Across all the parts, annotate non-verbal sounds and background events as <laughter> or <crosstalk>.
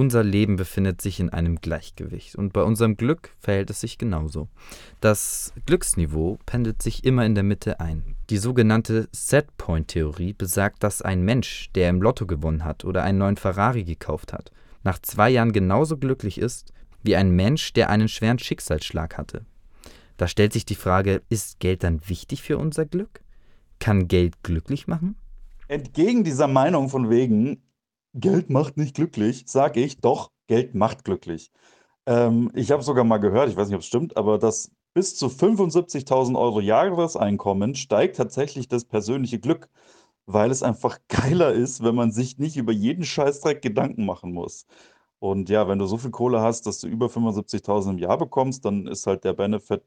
Unser Leben befindet sich in einem Gleichgewicht und bei unserem Glück verhält es sich genauso. Das Glücksniveau pendelt sich immer in der Mitte ein. Die sogenannte Setpoint-Theorie besagt, dass ein Mensch, der im Lotto gewonnen hat oder einen neuen Ferrari gekauft hat, nach zwei Jahren genauso glücklich ist wie ein Mensch, der einen schweren Schicksalsschlag hatte. Da stellt sich die Frage, ist Geld dann wichtig für unser Glück? Kann Geld glücklich machen? Entgegen dieser Meinung von wegen, Geld macht nicht glücklich, sage ich, doch, Geld macht glücklich. Ähm, ich habe sogar mal gehört, ich weiß nicht, ob es stimmt, aber dass bis zu 75.000 Euro Jahreseinkommen steigt tatsächlich das persönliche Glück, weil es einfach <laughs> geiler ist, wenn man sich nicht über jeden Scheißdreck Gedanken machen muss. Und ja, wenn du so viel Kohle hast, dass du über 75.000 im Jahr bekommst, dann ist halt der Benefit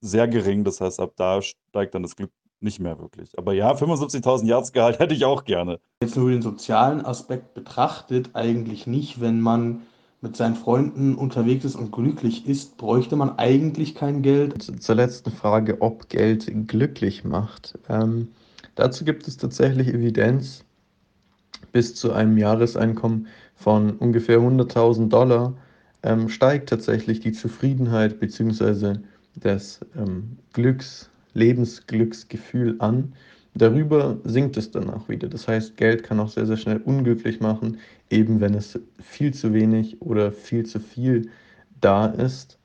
sehr gering. Das heißt, ab da steigt dann das Glück nicht mehr wirklich. Aber ja, 75.000 Jahresgehalt hätte ich auch gerne. Jetzt nur den sozialen Aspekt betrachtet, eigentlich nicht, wenn man mit seinen Freunden unterwegs ist und glücklich ist, bräuchte man eigentlich kein Geld. Zur letzten Frage, ob Geld glücklich macht. Ähm, dazu gibt es tatsächlich Evidenz. Bis zu einem Jahreseinkommen von ungefähr 100.000 Dollar ähm, steigt tatsächlich die Zufriedenheit bzw. das ähm, Glücks, Lebensglücksgefühl an. Darüber sinkt es dann auch wieder. Das heißt, Geld kann auch sehr, sehr schnell unglücklich machen, eben wenn es viel zu wenig oder viel zu viel da ist.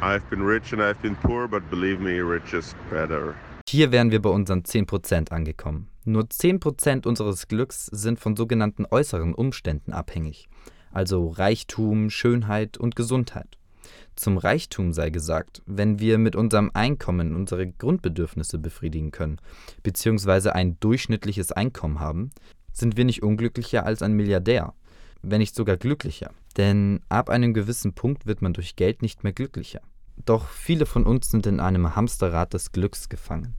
I've been rich and I've been poor, but believe me, rich is better. Hier wären wir bei unseren 10% angekommen. Nur 10% unseres Glücks sind von sogenannten äußeren Umständen abhängig, also Reichtum, Schönheit und Gesundheit. Zum Reichtum sei gesagt, wenn wir mit unserem Einkommen unsere Grundbedürfnisse befriedigen können, beziehungsweise ein durchschnittliches Einkommen haben, sind wir nicht unglücklicher als ein Milliardär, wenn nicht sogar glücklicher. Denn ab einem gewissen Punkt wird man durch Geld nicht mehr glücklicher. Doch viele von uns sind in einem Hamsterrad des Glücks gefangen,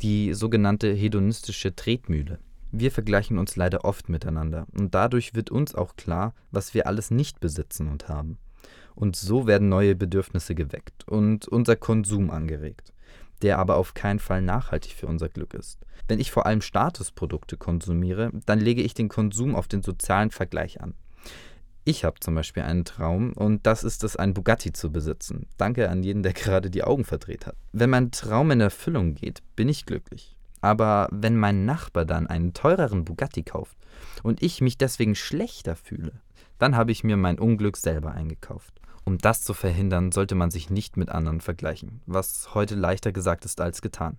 die sogenannte hedonistische Tretmühle. Wir vergleichen uns leider oft miteinander und dadurch wird uns auch klar, was wir alles nicht besitzen und haben. Und so werden neue Bedürfnisse geweckt und unser Konsum angeregt, der aber auf keinen Fall nachhaltig für unser Glück ist. Wenn ich vor allem Statusprodukte konsumiere, dann lege ich den Konsum auf den sozialen Vergleich an. Ich habe zum Beispiel einen Traum und das ist es, ein Bugatti zu besitzen. Danke an jeden, der <laughs> gerade die Augen verdreht hat. Wenn mein Traum in Erfüllung geht, bin ich glücklich. Aber wenn mein Nachbar dann einen teureren Bugatti kauft und ich mich deswegen schlechter fühle, dann habe ich mir mein Unglück selber eingekauft. Um das zu verhindern, sollte man sich nicht mit anderen vergleichen, was heute leichter gesagt ist als getan.